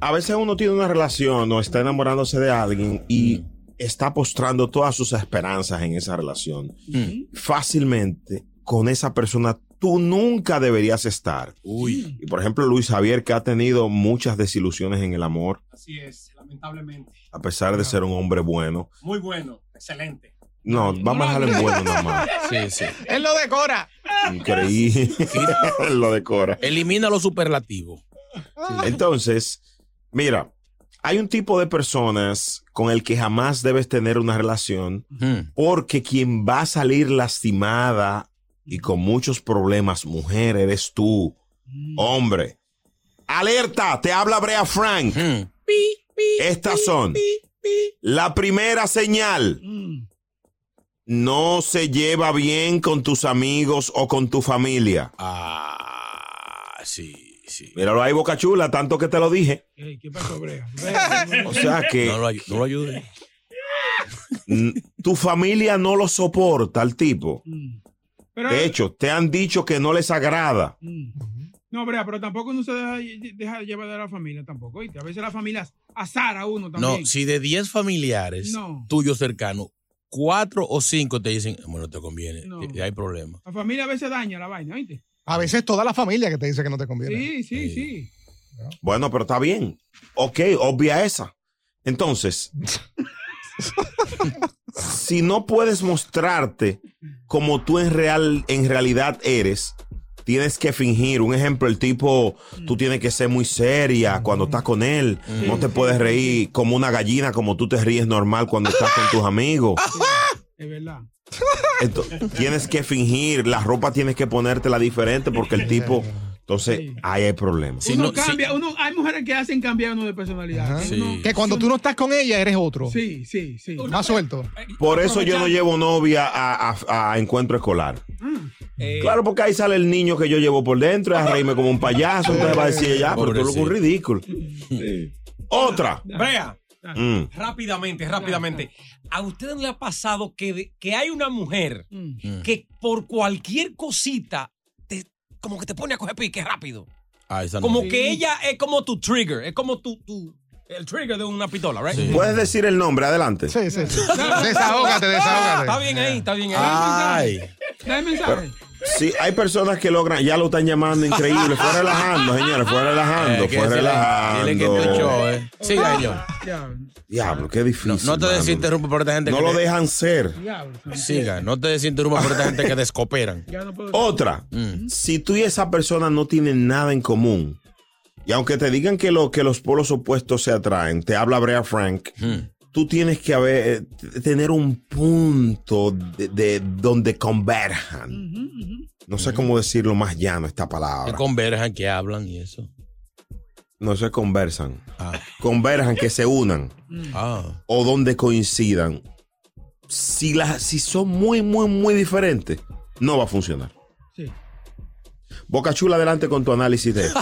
a veces uno tiene una relación o está enamorándose de alguien y está postrando todas sus esperanzas en esa relación. Fácilmente, con esa persona tú nunca deberías estar. Uy. Y por ejemplo, Luis Javier, que ha tenido muchas desilusiones en el amor, Así es, lamentablemente. a pesar de ser un hombre bueno. Muy bueno, excelente. No, vamos a dejarlo en bueno nada más. Sí, sí. Él lo decora. Increíble. Lo decora. Elimina lo superlativo. Entonces, mira, hay un tipo de personas con el que jamás debes tener una relación porque quien va a salir lastimada y con muchos problemas, mujer, eres tú, hombre. Alerta, te habla Brea Frank. Estas son la primera señal. No se lleva bien con tus amigos o con tu familia. Ah, sí, sí. Míralo ahí, Boca Chula, tanto que te lo dije. ¿Qué pasó, Brea? O sea que No lo, ayu- no lo ayude. mm, tu familia no lo soporta al tipo. Pero, De hecho, te han dicho que no les agrada. no, Brea, pero tampoco uno se deja, deja llevar de la familia tampoco, ¿oíste? A veces la familia azara a uno también. No, si de 10 familiares No. tuyos cercanos, 4 o 5 te dicen, bueno, te conviene, No. hay problema. La familia a veces daña la vaina, ¿oíste? A veces toda la familia que te dice que no te conviene. Sí, sí, sí. Bueno, pero está bien. Ok, obvia esa. Entonces, si no puedes mostrarte como tú en, real, en realidad eres, tienes que fingir. Un ejemplo, el tipo, tú tienes que ser muy seria cuando estás con él. No te puedes reír como una gallina, como tú te ríes normal cuando estás con tus amigos. Es verdad. Entonces, tienes que fingir, la ropa tienes que ponértela diferente porque el tipo, entonces, Sí. ahí hay problemas. Si uno no- si- cambia, uno, hay mujeres que hacen cambiar uno de personalidad. Sí. Uno- Que cuando tú no estás con ella, eres otro. sí, sí, sí. Más suelto. Por eso yo no llevo novia a, a- a encuentro escolar. Claro, porque ahí sale el niño que yo llevo por dentro y a reírme como un payaso. Entonces va a decir ya, pero tú lo que un ridículo. Otra. Brea, Mm. rápidamente, rápidamente. ¿A ustedes le ha pasado que, de- que hay una mujer Mm. que por cualquier cosita te, como que te pone a coger pique rápido? Ah, esa no. Como que ella es como tu trigger, es como tu, tu el trigger de una pistola, ¿right? Sí. ¿Puedes decir el nombre? Adelante. Sí, sí, sí. Desahógate, desahógate. Está bien ahí, está bien ahí. Ay, Dame mensaje. Sí, hay personas que logran, ya lo están llamando increíble. Fue relajando, señores, fue relajando, eh, fue relajando. Dile que show, eh. Siga, señor. Diablo, qué No, difícil. no te mano. desinterrumpa por esta gente No que lo te- dejan ser. diablo. Siga, no te desinterrumpa por esta gente que descooperan. Ya no puedo. Otra, Mm. si tú y esa persona no tienen nada en común, y aunque te digan que, lo, que los polos opuestos se atraen, te habla Brea Frank, Mm. Tú tienes que haber, eh, tener un punto de, de donde converjan. No sé cómo decirlo más llano esta Que palabra. converjan, que hablan y eso. No se conversan. Ah, Converjan, que se unan. ah. O donde coincidan. Si, las, si son muy, muy, muy diferentes, no va a funcionar. Boca Chula, adelante con tu análisis de esto.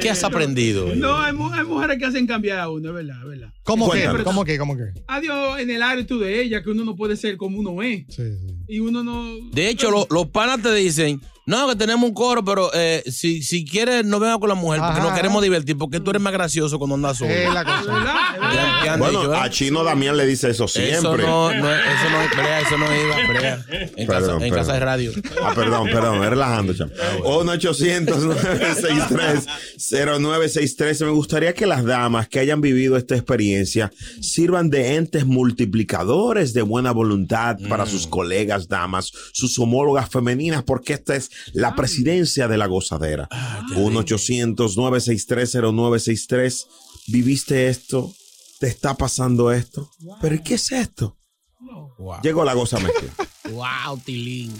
¿Qué has aprendido? No, hay, mu- hay mujeres que hacen cambiar a uno, es verdad, es verdad. ¿Cómo que? ¿Cómo que? ¿Cómo que? Adiós en el área de ella, que uno no puede ser como uno es. Sí, sí. Y uno no. De hecho, lo- los panas te dicen, no, que tenemos un coro, pero eh, si, si quieres no venga con la mujer, porque Ajá. nos queremos divertir, porque tú eres más gracioso cuando andas solo. Es la ¿Es cosa. Bueno, dicho, eh? a Chino Damián le dice eso Eso siempre. no, no, eso no, Brea, eso no iba, Brea. En, Perdón, casa, en casa de radio. Ah, perdón, perdón, relajando, chamo. Ah, 1 800 963 0963 Me gustaría que las damas que hayan vivido esta experiencia sirvan de entes multiplicadores de buena voluntad para Mm. sus colegas damas, sus homólogas femeninas, porque esta es la presidencia de la gozadera. Ah, 1 800 963 0963 ¿Viviste esto? ¿Te está pasando esto? ¿Pero ¿y qué es esto? Wow. Llegó la goza mezcla. Wow, Tilín.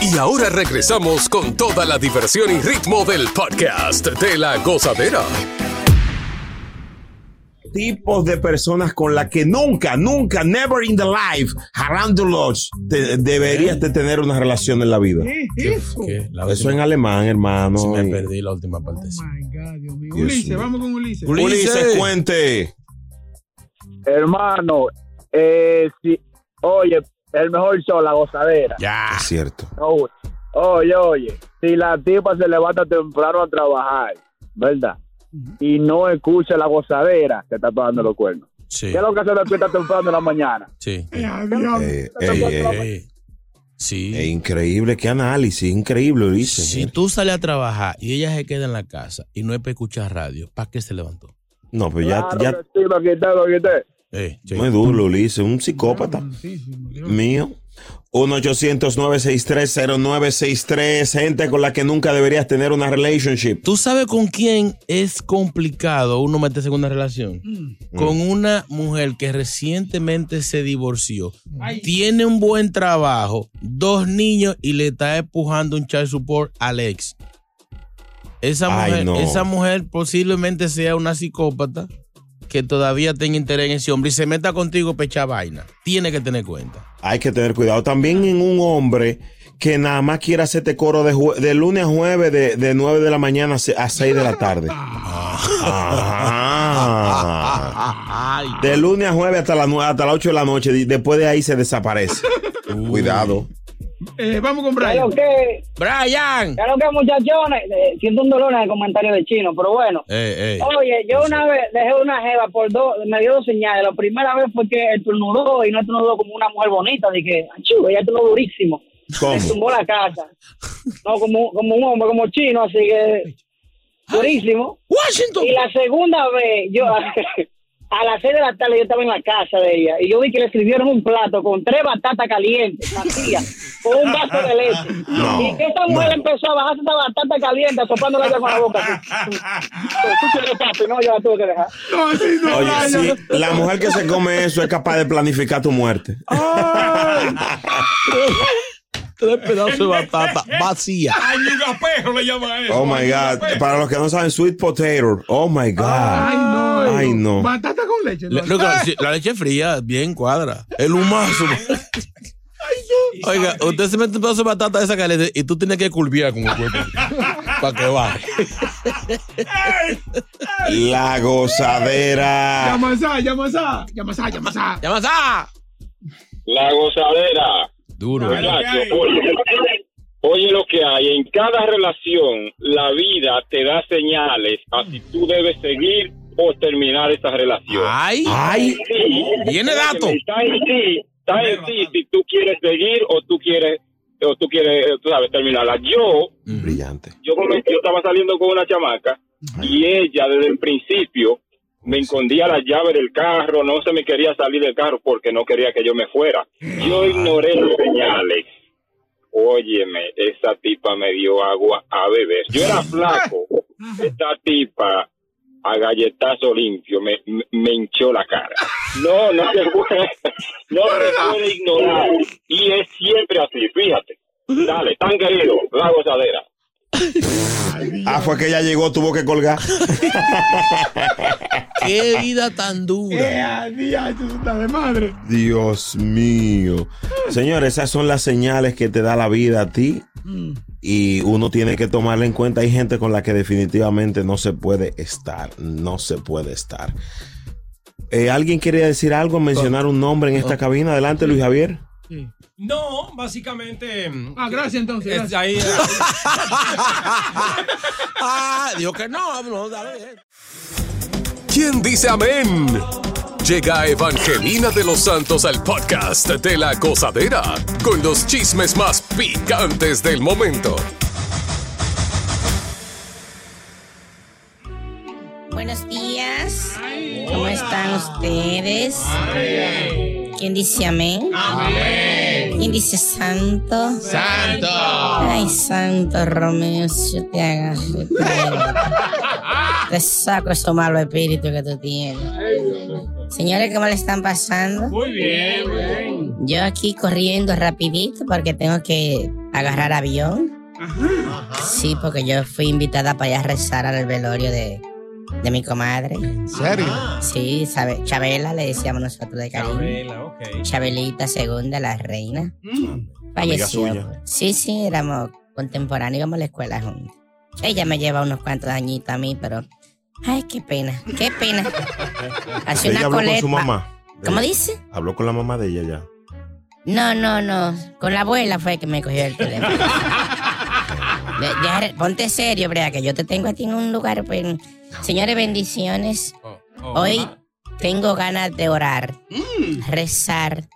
Y ahora regresamos con toda la diversión y ritmo del podcast de la gozadera. Tipos de personas con las que nunca, nunca, never in the life, around the lodge, te- deberías de tener una relación en la vida. ¿Qué es eso? ¿Qué? La Eso última- en alemán, hermano. Sí, me Y- perdí la última Oh parte. my God, Dios mío. Dios Ulises, mío. vamos con Ulises. Ulises. Ulises, cuente. Hermano, eh, si, oye, el mejor show, la gozadera. Ya. Es cierto. Oh, oye, oye, si la tipa se levanta temprano a trabajar, ¿verdad? Y no escucha la gozadera, te está tomando los cuernos. Sí. ¿Qué es lo que se despierta temprano en la mañana? Sí. Eh, adiós. Eh, ey, ey, Ey. Sí. ey, increíble, qué análisis, increíble, Ulises. Si tú sales a trabajar y ella se queda en la casa y no es para escuchar radio, ¿para qué se levantó? No, pero ya, Claro ya que sí, lo quité, lo quité. Eh, sí. muy duro, Ulises, un psicópata Muchísimo, Dios. mío. 1-800-963-0963, gente con la que nunca deberías tener una relationship. ¿Tú sabes con quién es complicado uno meterse en una relación? Con una mujer que recientemente se divorció, tiene un buen trabajo, dos niños y le está empujando un child support al ex. Esa Ay, mujer, no. esa mujer posiblemente sea una psicópata que todavía tenga interés en ese hombre y se meta contigo pecha vaina. Tiene que tener cuenta. Hay que tener cuidado también en un hombre que nada más quiere hacerte coro de, jue- de lunes a jueves de, de 9 de la mañana a se- a 6 de la tarde. Ajá. De lunes a jueves hasta, la, nue- hasta las 8 de la noche. y Después de ahí se desaparece. Cuidado. Eh, vamos con Claro Brian. que, Brian. claro que muchachones, eh, siento un dolor en el comentario de chino, pero bueno. Oye, yo una vez dejé una jeva por dos, me dio dos señales. La primera vez fue que estornudó y no estornudó como una mujer bonita. Dije, achú, ella estornudó durísimo. ¿Cómo? Me tumbó la casa. No, como, como un hombre, como chino, así que durísimo. Washington. Y la segunda vez, yo a las seis de la tarde yo estaba en la casa de ella y yo vi que le escribieron un plato con tres batatas calientes, vacías, un vaso de leche. No, y que esta mujer empezó a bajarse esa batata caliente, soplándole con la boca. así. Tú quieres papi, no, yo la tuve que dejar. No, así no, Oye, sí, la mujer que se come eso es capaz de planificar tu muerte. Tres pedazos de batata vacía. Ay, un gapejo le llama a eso. Oh my God. Para los que no saben, sweet potato. Oh my God. Ay, no. Ay, no. Batata con leche. Le- no. loco, la, leche- la leche fría, bien cuadra. El humazo. Oiga, usted se mete un pedazo de batata de esa caliente y tú tienes que curviar con el cuerpo para que baje. La gozadera. Llama a Sa, llama a Sa, llama a Sa, llama a Sa. ¡Llama a! La gozadera. Duro. ¿eh? Oye, oye lo que hay. En cada relación, la vida te da señales a si tú debes seguir o terminar esa relación. ¡Ay! Ay. Sí. Viene dato. Está en ti, está en ti si tú quieres seguir o tú quieres, o tú quieres, tú sabes, terminarla. Yo, Brillante. yo, estaba saliendo con una chamaca y ella desde el principio me escondía la llave del carro, no se me quería salir del carro porque no quería que yo me fuera. Yo ignoré las señales. Óyeme, esa tipa me dio agua a beber. Yo era flaco. Esta tipa a galletazo limpio me, me, me hinchó la cara. No, no se puede, no se puede ignorar. Y es siempre así, fíjate. Dale, tan querido, la gozadera. Ah, fue que ella llegó, tuvo que colgar. ¡Qué vida tan dura! de madre. Dios mío. Señores, esas son las señales que te da la vida a ti. Y uno tiene que tomarla en cuenta. Hay gente con la que definitivamente no se puede estar. No se puede estar. Eh, ¿Alguien quiere decir algo? ¿Mencionar un nombre en esta cabina? Adelante, Luis Javier. Sí. No, básicamente. Ah, gracias entonces. es gracias. ahí, Ah, dijo que no, no, dale. ¿Quién dice amén? Llega Evangelina de los Santos al podcast de la gozadera con los chismes más picantes del momento. Buenos días. ¿Cómo están ustedes? ¿Quién dice amén? ¿Quién dice santo? ¡Santo! Ay, santo Romeo, yo te agarro, te, te saco esos malos espíritus que tú tienes. Señores, ¿cómo le están pasando? Muy bien, muy bien. Yo aquí corriendo rapidito porque tengo que agarrar avión. Sí, porque yo fui invitada para allá a rezar al velorio de, de mi comadre. ¿En serio? Sí, sabe, Chabela le decíamos nosotros de cariño. Chabela, ok. Chabelita segunda, la reina. Amiga Falleció. suya. Sí, sí, éramos contemporáneos, íbamos a la escuela juntos. Ella me lleva unos cuantos añitos a mí, pero. Ay, qué pena, qué pena. Hace una habló con su mamá. ¿Cómo Ella. dice? Habló con la mamá de ella ya. No, no, no. Con la abuela fue que me cogió el teléfono. De- ponte serio, Brea, que yo te tengo a ti en un lugar. Pues. Señores, bendiciones. Hoy tengo ganas de orar, rezar,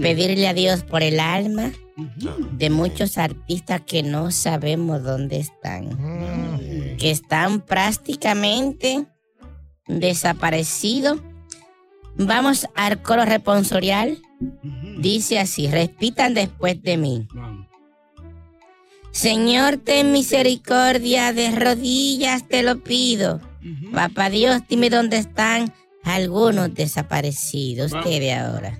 pedirle a Dios por el alma de muchos artistas que no sabemos dónde están, que están prácticamente desaparecidos. Vamos al coro responsorial. Dice así, repitan después de mí. Señor, ten misericordia, de rodillas te lo pido. Papá Dios, dime dónde están algunos desaparecidos. ¿Qué de ahora?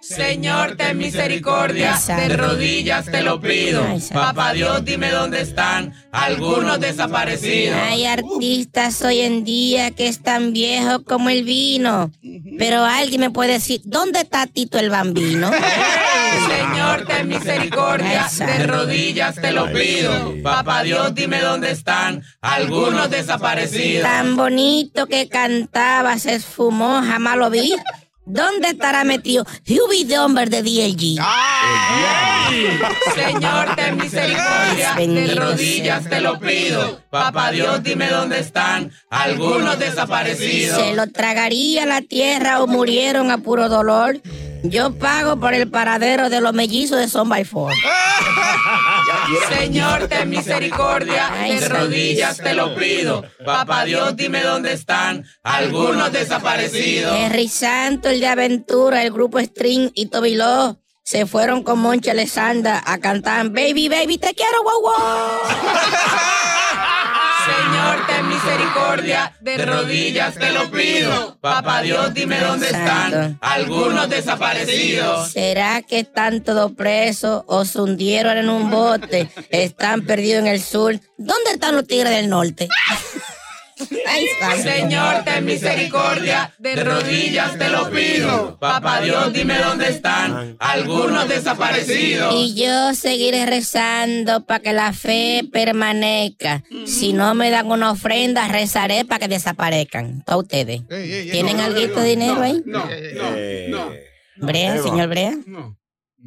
Señor, ten misericordia, de rodillas te lo pido. Papá Dios, dime dónde están algunos desaparecidos. Hay artistas hoy en día que es tan viejos como el vino. Pero alguien me puede decir, ¿dónde está Tito el Bambino? Señor, ten misericordia, de rodillas te lo pido. Papá Dios, dime dónde están algunos desaparecidos. Tan bonito que cantaba, se esfumó, jamás lo vi. ¿Dónde estará metido de hombre de DLG? Señor, ten misericordia, de rodillas te lo pido. Papá Dios, dime dónde están algunos desaparecidos. Se lo tragaría la tierra o murieron a puro dolor. Yo pago por el paradero de los mellizos de Son by Four. Señor, ten misericordia, de rodillas te lo pido. Papá Dios, dime dónde están algunos desaparecidos. Henry Santo, el de Aventura, el grupo String y Tobiló se fueron con Moncha Alessandra a cantar Baby, baby, te quiero, wow, wow. Señor, ten misericordia, de rodillas te lo pido. Papá Dios, dime dónde están algunos desaparecidos. ¿Será que están todos presos o se hundieron en un bote? Están perdidos en el sur. ¿Dónde están los tigres del norte? Señor, ten misericordia, de rodillas te lo pido. Papá Dios, dime dónde están algunos desaparecidos. Y yo seguiré rezando para que la fe permanezca. Si no me dan una ofrenda, rezaré para que desaparezcan. Todos ustedes. ¿Tienen algo de dinero ahí? Brea, Eva. señor Brea.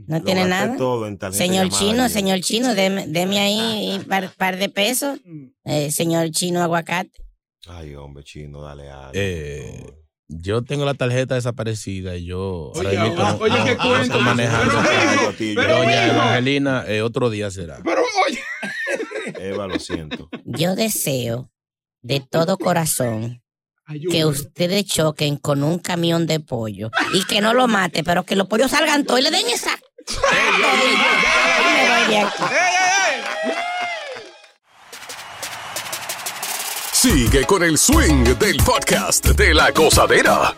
No tiene gasté nada. todo en tarjeta Señor Chino, señor Chino, deme, deme ahí un par, par de pesos. Eh, señor Chino Aguacate. Ay, hombre, chino, dale algo. Eh, yo tengo la tarjeta desaparecida y yo Oye, ahora mismo no- oye, no- qué no manejando. Pero, pero, Doña. Evangelina, eh, otro día será. Pero oye. Eva, lo siento. Yo deseo de todo corazón que ustedes choquen con un camión de pollo y que no lo mate, pero que los pollos salgan todos y le den esa. Me voy de Sigue con el swing del podcast de la gozadera.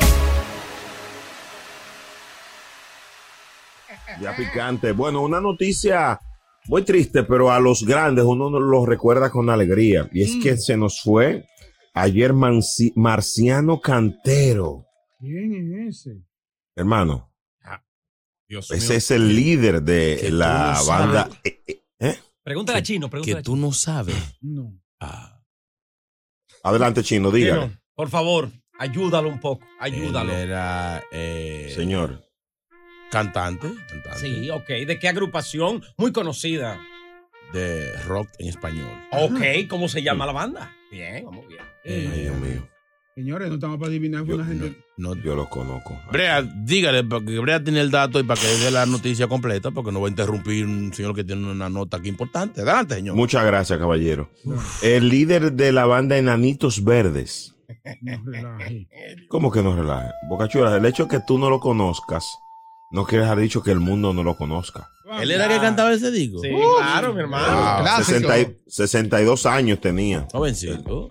Ya picante. Bueno, una noticia muy triste, pero a los grandes uno no los recuerda con alegría. Y es que se nos fue ayer Manci- Marciano Cantero. ¿Quién es ese? Hermano, Dios ese mío. es el líder de la no banda. eh, eh, ¿eh? Pregúntale a Chino, pregúntale Que tú no sabes. No. Adelante, Chino, dígale. Chino, por favor, ayúdalo un poco, ayúdalo. Él era eh, Señor. cantante, cantante Sí, ok. ¿De qué agrupación? Muy conocida. de rock en español. Ok, ¿cómo se llama la banda? Bien, vamos bien. Ay, Dios mío. Señores, no estamos para adivinar. Fue una gente. No, Yo lo conozco. Brea, dígale, porque Brea tiene el dato y para que dé la noticia completa, porque no va a interrumpir un señor que tiene una nota aquí importante. Adelante, señor. Muchas gracias, caballero. El líder de la banda Enanitos Verdes. No relaje. ¿Cómo que no relaje? Bocachula, el hecho de que tú no lo conozcas no quiere dejar dicho que el mundo no lo conozca. Él era el que cantaba ese disco. Sí, claro, mi hermano. Wow, clásico. 60 y- 62 años tenía. Jovencito.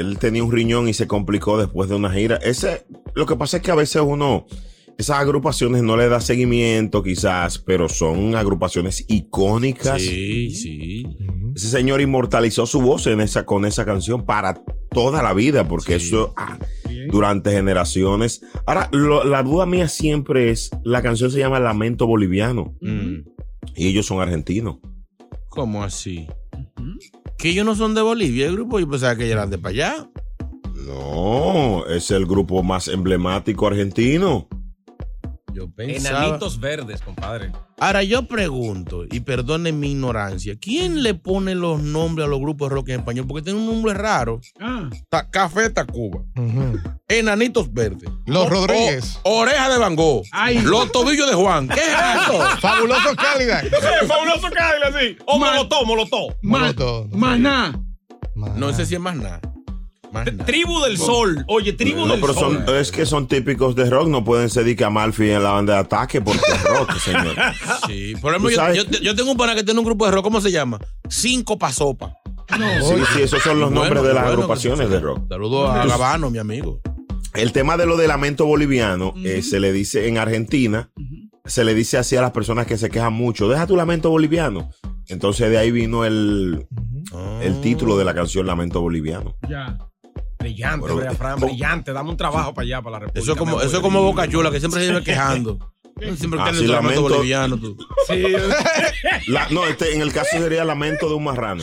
Él tenía un riñón y se complicó después de una gira. Ese, lo que pasa es que a veces uno, esas agrupaciones no le da seguimiento quizás, pero son agrupaciones icónicas. Sí, sí. Ese señor inmortalizó su voz en esa, con esa canción para toda la vida, porque eso ah, durante generaciones. Ahora, lo- la duda mía siempre es, la canción se llama Lamento Boliviano Mm. y ellos son argentinos. ¿Cómo así? Que ellos no son de Bolivia, el grupo, yo pensaba que ellos eran de para allá. No, es el grupo más emblemático argentino. Yo pensaba. Enanitos verdes, compadre. Ahora yo pregunto, y perdonen mi ignorancia, ¿quién le pone los nombres a los grupos de rock en español? Porque tiene un nombre raro. Ah. Ta- Café Tacuba. Enanitos Verdes. Los O- Rodríguez. o- Oreja de Van Gogh. Los tobillos de Juan. ¿Qué es eso? Fabuloso Cadillac. Fabuloso Cadillac, sí. O Molotov, Molotov. Molotov. Maná. No sé si es más nada. Tribu del Sol. Oye, Tribu No, del pero Sol. son, es que son típicos de rock, no pueden ser Dick Amalfi en la banda de ataque porque es rock, señor. Sí, por ejemplo, ¿Tú yo, yo- yo tengo un pana que tiene un grupo de rock, ¿cómo se llama? Cinco Pasopa. Sí, sí, esos son los Bueno, nombres de las bueno, agrupaciones de rock. Saludos a Gabano, mi amigo. El tema de lo de lamento boliviano eh, se le dice en Argentina, se le dice así a las personas que se quejan mucho, deja tu lamento boliviano. Entonces de ahí vino el, el título de la canción Lamento Boliviano. Ya. Brillante, Bueno, Brea Fran, po- brillante. Dame un trabajo para allá, para la República. Eso es como, eso es como Boca Chula, que siempre se vive quejando. Siempre Ah, tiene sí, lamento boliviano. tú. La- no, este, en el caso sería lamento de un marrano.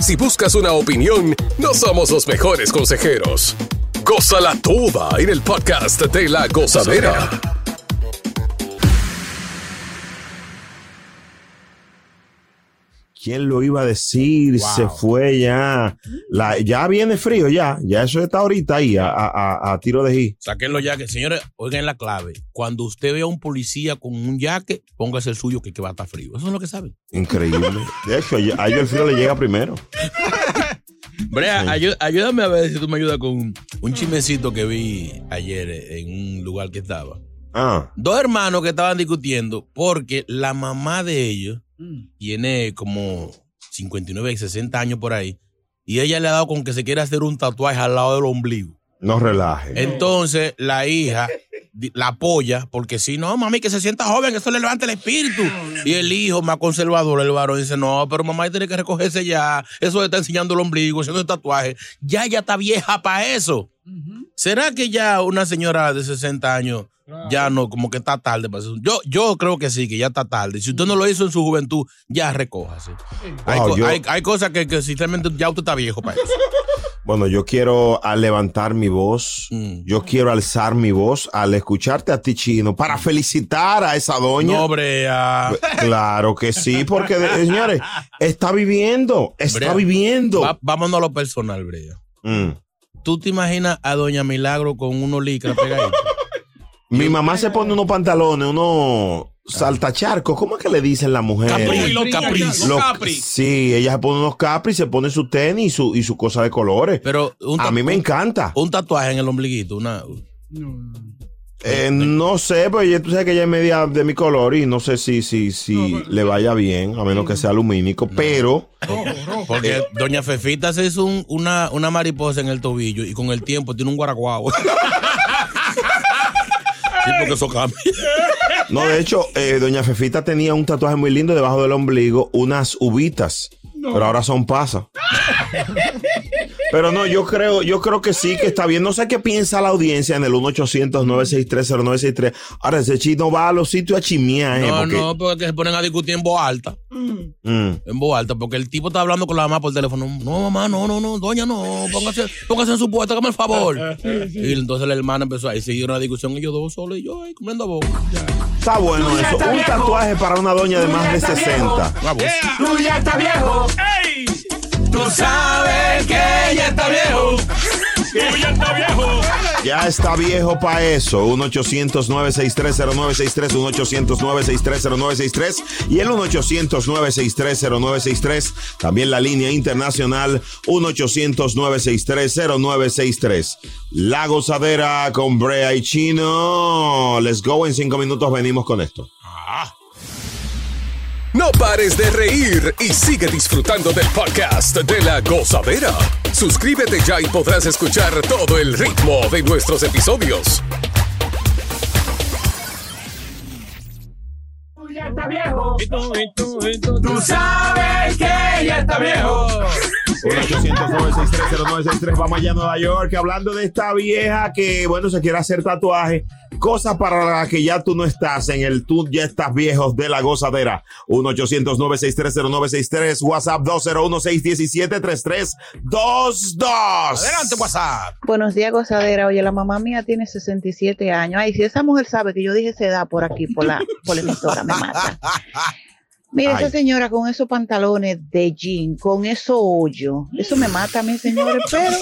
Si buscas una opinión, no somos los mejores consejeros. Gózala toda en el podcast de la gozadera. ¿Quién lo iba a decir? Se fue ya. La, ya viene frío, ya. Ya eso está ahorita ahí, a, a- a- a tiro de gi. Sáquenlo ya, que señores, oigan la clave. Cuando usted vea a un policía con un jaque, póngase el suyo que, que va a estar frío. Eso es lo que saben. Increíble. De hecho, a ellos el frío le llega primero. Brea, Sí. ayú- ayúdame a ver si tú me ayudas con un, un chismecito que vi ayer en un lugar que estaba. Ah. Dos hermanos que estaban discutiendo porque la mamá de ellos tiene como 59 y 60 años por ahí y ella le ha dado con que se quiere hacer un tatuaje al lado del ombligo. No relaje. Entonces la hija la apoya porque si no, mami, que se sienta joven, eso le levanta el espíritu. Y el hijo más conservador, el varón, dice, no, pero mamá tiene que recogerse ya. Eso de estar enseñando el ombligo, haciendo el tatuaje. Ya ella está vieja para eso. ¿Será que ya una señora de 60 años ya no, como que está tarde para eso? Yo, yo creo que sí, que ya está tarde. Si usted no lo hizo en su juventud, ya recójase. hay, Wow, co- yo- hay- hay cosas que, que sinceramente ya usted está viejo para eso. Bueno, yo quiero al levantar mi voz, Mm. yo quiero alzar mi voz al escucharte a ti, Chino, para felicitar a esa doña. No, Brea. Claro que sí, porque, de- señores, está viviendo, está Brea, viviendo. va- vámonos a lo personal, Brea. Mm. ¿Tú te imaginas a Doña Milagro con unos licras pegaditos? Mi mamá se pone unos pantalones, unos saltacharcos, ¿cómo es que le dicen la mujer? Capri, los capris. Los- Sí, ella se pone unos capri, se pone su tenis y su, y su cosa de colores. Pero un a mí me encanta. Un tatuaje en el ombliguito, una. Eh, no sé, pues ya tú sabes que ella es media de mi color y no sé si, si, si le vaya bien, a menos que sea lumínico, pero Porque Doña Fefita se hizo un- una, una mariposa en el tobillo y con el tiempo tiene un guaraguao. sí, porque eso cambia. no, de hecho, eh, doña Fefita tenía un tatuaje muy lindo debajo del ombligo, unas uvitas, pero ahora son pasas. Pero no, yo creo, yo creo que sí que está bien. No sé qué piensa la audiencia en el 1-800-963-0963. Ahora, ese chino va a los sitios a chimiar, ¿eh? No, porque- no, porque se ponen a discutir en voz alta. Mm. En voz alta, porque el tipo está hablando con la mamá por teléfono. No, mamá, no, no, no, doña, no, póngase, póngase en su puesto, hágame el favor. Y entonces la hermana empezó ahí, siguió una discusión, ellos dos solos y yo ahí comiendo boca. Está bueno eso. Un tatuaje para una doña de más de 60. Vamos. Tú ya estás viejo. ¡Ey! Tú sabes que ella está viejo. Que ya está viejo. Ya está viejo para eso. 1-800-963-0963, 1-800-963-0963 y el 1-800-963-0963. También la línea internacional 1-800-963-0963. La gozadera con Brea y Chino. Let's go. En cinco minutos venimos con esto. No pares de reír y sigue disfrutando del podcast de la gozadera. Suscríbete ya y podrás escuchar todo el ritmo de nuestros episodios. Tú ya estás viejo. Tú sabes que ya está viejo. 1-800-963-0963. Vamos allá a Nueva York. Hablando de esta vieja que, bueno, se quiere hacer tatuaje. Cosas para las que ya tú no estás en el tú ya estás viejos de la gozadera. 1-800-963-0963. WhatsApp 201-617-3322. Adelante, WhatsApp. Buenos días, gozadera. Oye, la mamá mía tiene 67 años. Ay, si esa mujer sabe que yo dije esa edad por aquí, por la, por la emisora, me mata. Mira, esa señora con esos pantalones de jean, con esos hoyos, eso me mata a mí, señores, pero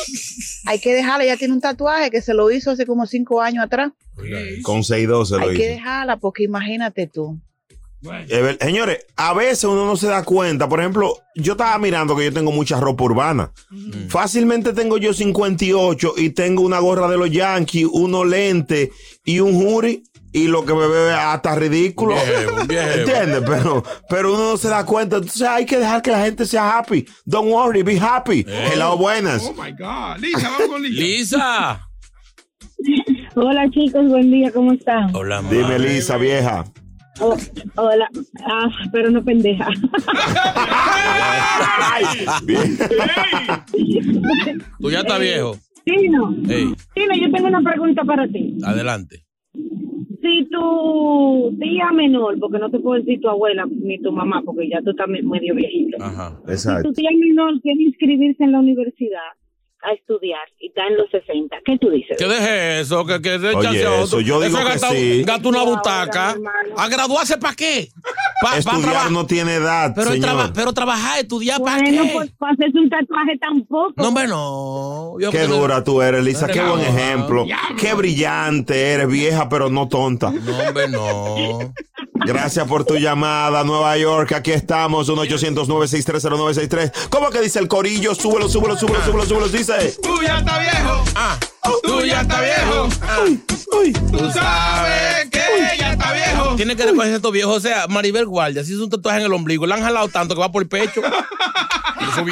hay que dejarla. Ella tiene un tatuaje que se lo hizo hace como cinco años atrás. Con 6-2 se lo Hay que hizo. dejarla porque imagínate tú. Señores, a veces uno no se da cuenta. Por ejemplo, yo estaba mirando que yo tengo mucha ropa urbana. Fácilmente tengo yo 58 y tengo una gorra de los Yankees, unos lentes y un jury. Y lo que me ve hasta ridículo. Viejo, viejo. ¿Entiendes? Pero, pero uno no se da cuenta. Entonces hay que dejar que la gente sea happy. Don't worry, be happy. Hello, buenas. Oh my God. Lisa, vamos con Lisa. Lisa. Hola chicos, buen día, ¿cómo están? Hola, Dime, Lisa, vieja. Oh, hola, ah, pero no pendeja. Tú ya estás viejo. Tino, Ey, Tino, yo tengo una pregunta para ti. adelante. Si tu tía menor, porque no te puedo decir tu abuela ni tu mamá, porque ya tú estás me- medio viejito. Ajá. Exacto. Tu tía menor quiere inscribirse en la universidad a estudiar y está en los 60. ¿Qué tú dices? Que deje eso, que, que dé Oye, chance a otro. eso, yo digo es que gasta, sí. gasta una butaca. ¿A graduarse para qué? Pa- Estudiar trabajar. no tiene edad, Pero, señor. traba- pero trabajar, estudiar, ¿para Bueno, qué? pues para hacerse un tatuaje tampoco. No, hombre, no. Yo Qué dura tú eres, Lisa. Qué buen ejemplo. Qué brillante eres, vieja, pero no tonta. No, hombre, no. Gracias por tu llamada, Nueva York. Aquí estamos, 1-800-963-0963. ¿Cómo que dice el corillo? Súbelo, súbelo, súbelo, súbelo, súbelo. Dice. Tú ya estás viejo. Ah. Tú ya estás viejo. Tú sabes que ya está viejo. Tiene que recogerse estos viejos. O sea, Maribel Guardia, si hizo un tatuaje en el ombligo, le han jalado tanto que va por el pecho.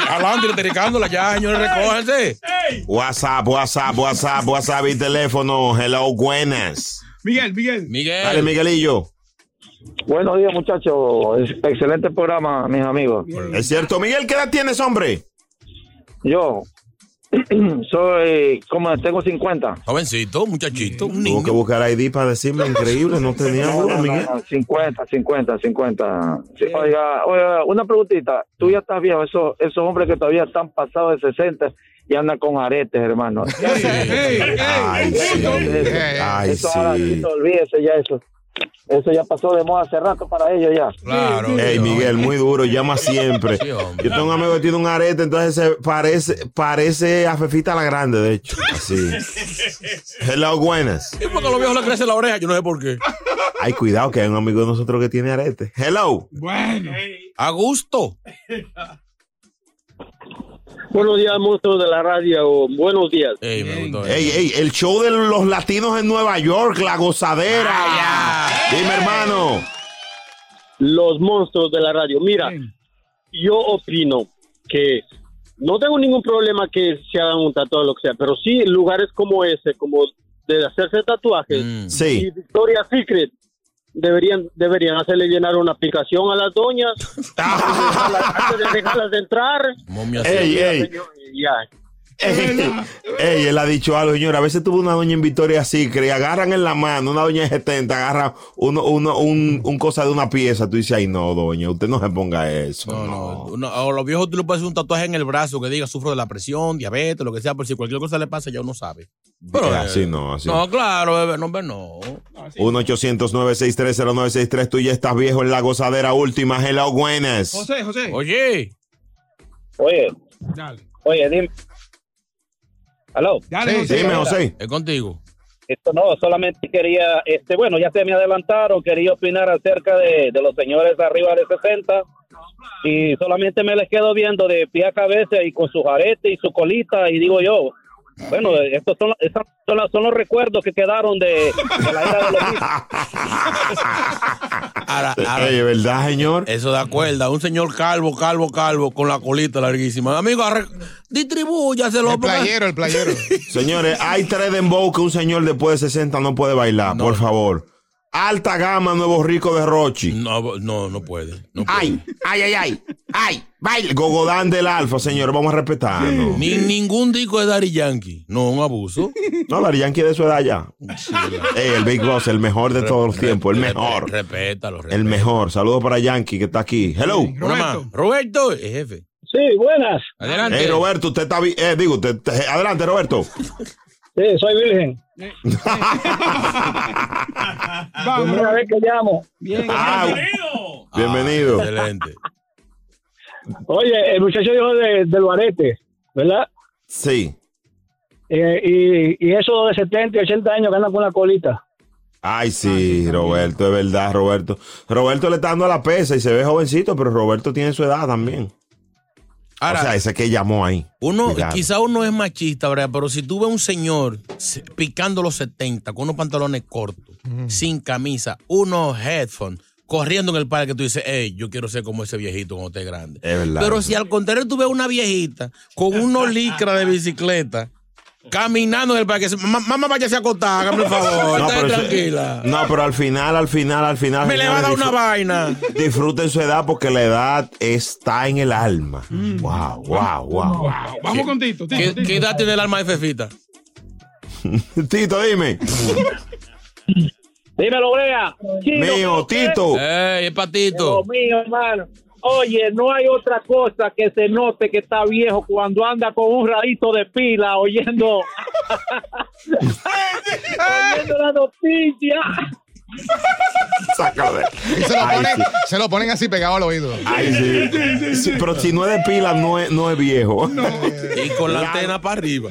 Jalando y retericándola ya, señores, recójanse. WhatsApp, WhatsApp, WhatsApp, WhatsApp y teléfono. Hello, buenas. Miguel, Miguel. Miguel. Dale, Miguelillo. Buenos días, muchachos. Es- Excelente programa, mis amigos. Es cierto. Miguel, ¿qué edad tienes, hombre? Yo soy, como tengo 50. Jovencito, muchachito, un Tuvo niño. que buscar ID para decirme increíble. No tenía No, duda, no, Miguel. no, 50, 50, 50. Sí, oiga, oiga, una preguntita. Tú ya estás viejo, esos, esos hombres que todavía están pasados de 60 y andan con aretes, hermano. Ay, sí. Ay, eso ahora sí. sí, olvídese ya eso. Eso ya pasó de moda hace rato para ellos ya. Claro. Ey, Miguel, muy duro, llama siempre. Yo tengo un amigo que tiene un arete, entonces se parece, parece a Fefita la Grande, de hecho. Así. Hello, buenas. Es porque a los viejos le crece la oreja, yo no sé por qué. Ay, cuidado, que hay un amigo de nosotros que tiene arete. Hello. Bueno. A gusto. Buenos días, monstruos de la radio. Buenos días. Ey, ey, el show de los latinos en Nueva York, la gozadera. Dime, hermano. Los monstruos de la radio. Mira, yo opino que no tengo ningún problema que se hagan un tatuaje o lo que sea, pero sí lugares como ese, como de hacerse tatuajes. Sí. Y Victoria's Secret deberían deberían hacerle llenar una aplicación a las doñas antes de dejarlas de entrar. Ey, ey. Ya. Ey, ey, él ha dicho algo, señor. A veces tuve una doña en Victoria Secret agarran en la mano, una doña de 70, agarran uno, uno, un, un cosa de una pieza. Tú dices, ay, no, doña, usted no se ponga eso. No, Uno- a los viejos tú le puedes hacer un tatuaje en el brazo que diga sufro de la presión, diabetes, lo que sea, por si cualquier cosa le pasa ya uno sabe. Pero, Eh, así no, así No, claro, bebé, no, hombre, no. 1-800-963-0963. Tú ya estás viejo en la gozadera última. Hello, buenas. José, José. Oye. Oye, Dale. oye, dime. ¿Aló? Dale, José. Dime, José. Es contigo. Esto no, solamente quería, este, bueno, ya se me adelantaron, quería opinar acerca de, de los señores arriba de 60 y solamente me les quedo viendo de pie a cabeza y con su jarete y su colita y digo yo, bueno, estos son, esas son, las- son los recuerdos que quedaron de, de la era de los Ahora, ahora, Oye, ¿verdad, señor? Eso da cuerda. Un señor calvo, calvo, calvo, con la colita larguísima. Amigo, distribúyaselo. El playero, el playero. Señores, hay tres dembow que un señor después de 60 no puede bailar, por favor. Alta gama, nuevo rico de Rochi. No, no, no puede. no puede. Ay, ay, ay, ay. Ay, baile. Gogodán del Alfa, señor. Vamos a respetarlo. Ni ningún disco de Daddy Yankee. No, un abuso. No, Dari Yankee de su edad ya. Eh, el Big Boss, el mejor de todos los tiempos. El mejor. Respétalo, respétalo. El mejor. Saludos para Yankee que está aquí. Hello. Una más. Roberto, el jefe. Sí, buenas. Adelante. Hey, Roberto, usted está bien. Eh, digo, usted, te- adelante, Roberto. Sí, soy virgen. Primera vez que llamo. Bien, Ah, bienvenido. Excelente. Oye, el muchacho dijo de, del Barete, ¿verdad? Sí. Eh, y, y eso de 70 y 80 años que andan con la colita. Ay, sí, Roberto, es verdad, Roberto. Roberto le está dando a la pesa y se ve jovencito, pero Roberto tiene su edad también. Ahora, o sea, ese que llamó ahí. Uno, Cuidado. quizá uno es machista, ¿verdad? Pero si tú ves un señor se- picando los 70 con unos pantalones cortos, sin camisa, unos headphones, corriendo en el parque, tú dices, hey, yo quiero ser como ese viejito cuando esté grande. Es verdad. Pero si al contrario tú ves una viejita con unos licras de bicicleta, caminando en el parque, mamá, váyase a acostar, hágame el favor, No, pero tranquila. no, pero al final, al final, al final. Me le va a dar una vaina. Disfruten su edad porque la edad está en el alma. Wow, wow, wow. Vamos con Tito. Tito, ¿Qué, Tito. qué edad tiene el alma de Fefita? Tito, dime. Dímelo, Brea. Mío, Tito. Ey, es patito. Lo mío, hermano. Oye, no hay otra cosa que se note que está viejo cuando anda con un radito de pila oyendo, oyendo la noticia. Sácalo de. Y se lo, Ay, ponen, sí. se lo ponen así pegado al oído. Ay, sí. Sí, Pero si no es de pila, no es, no es viejo. Y con la antena para arriba.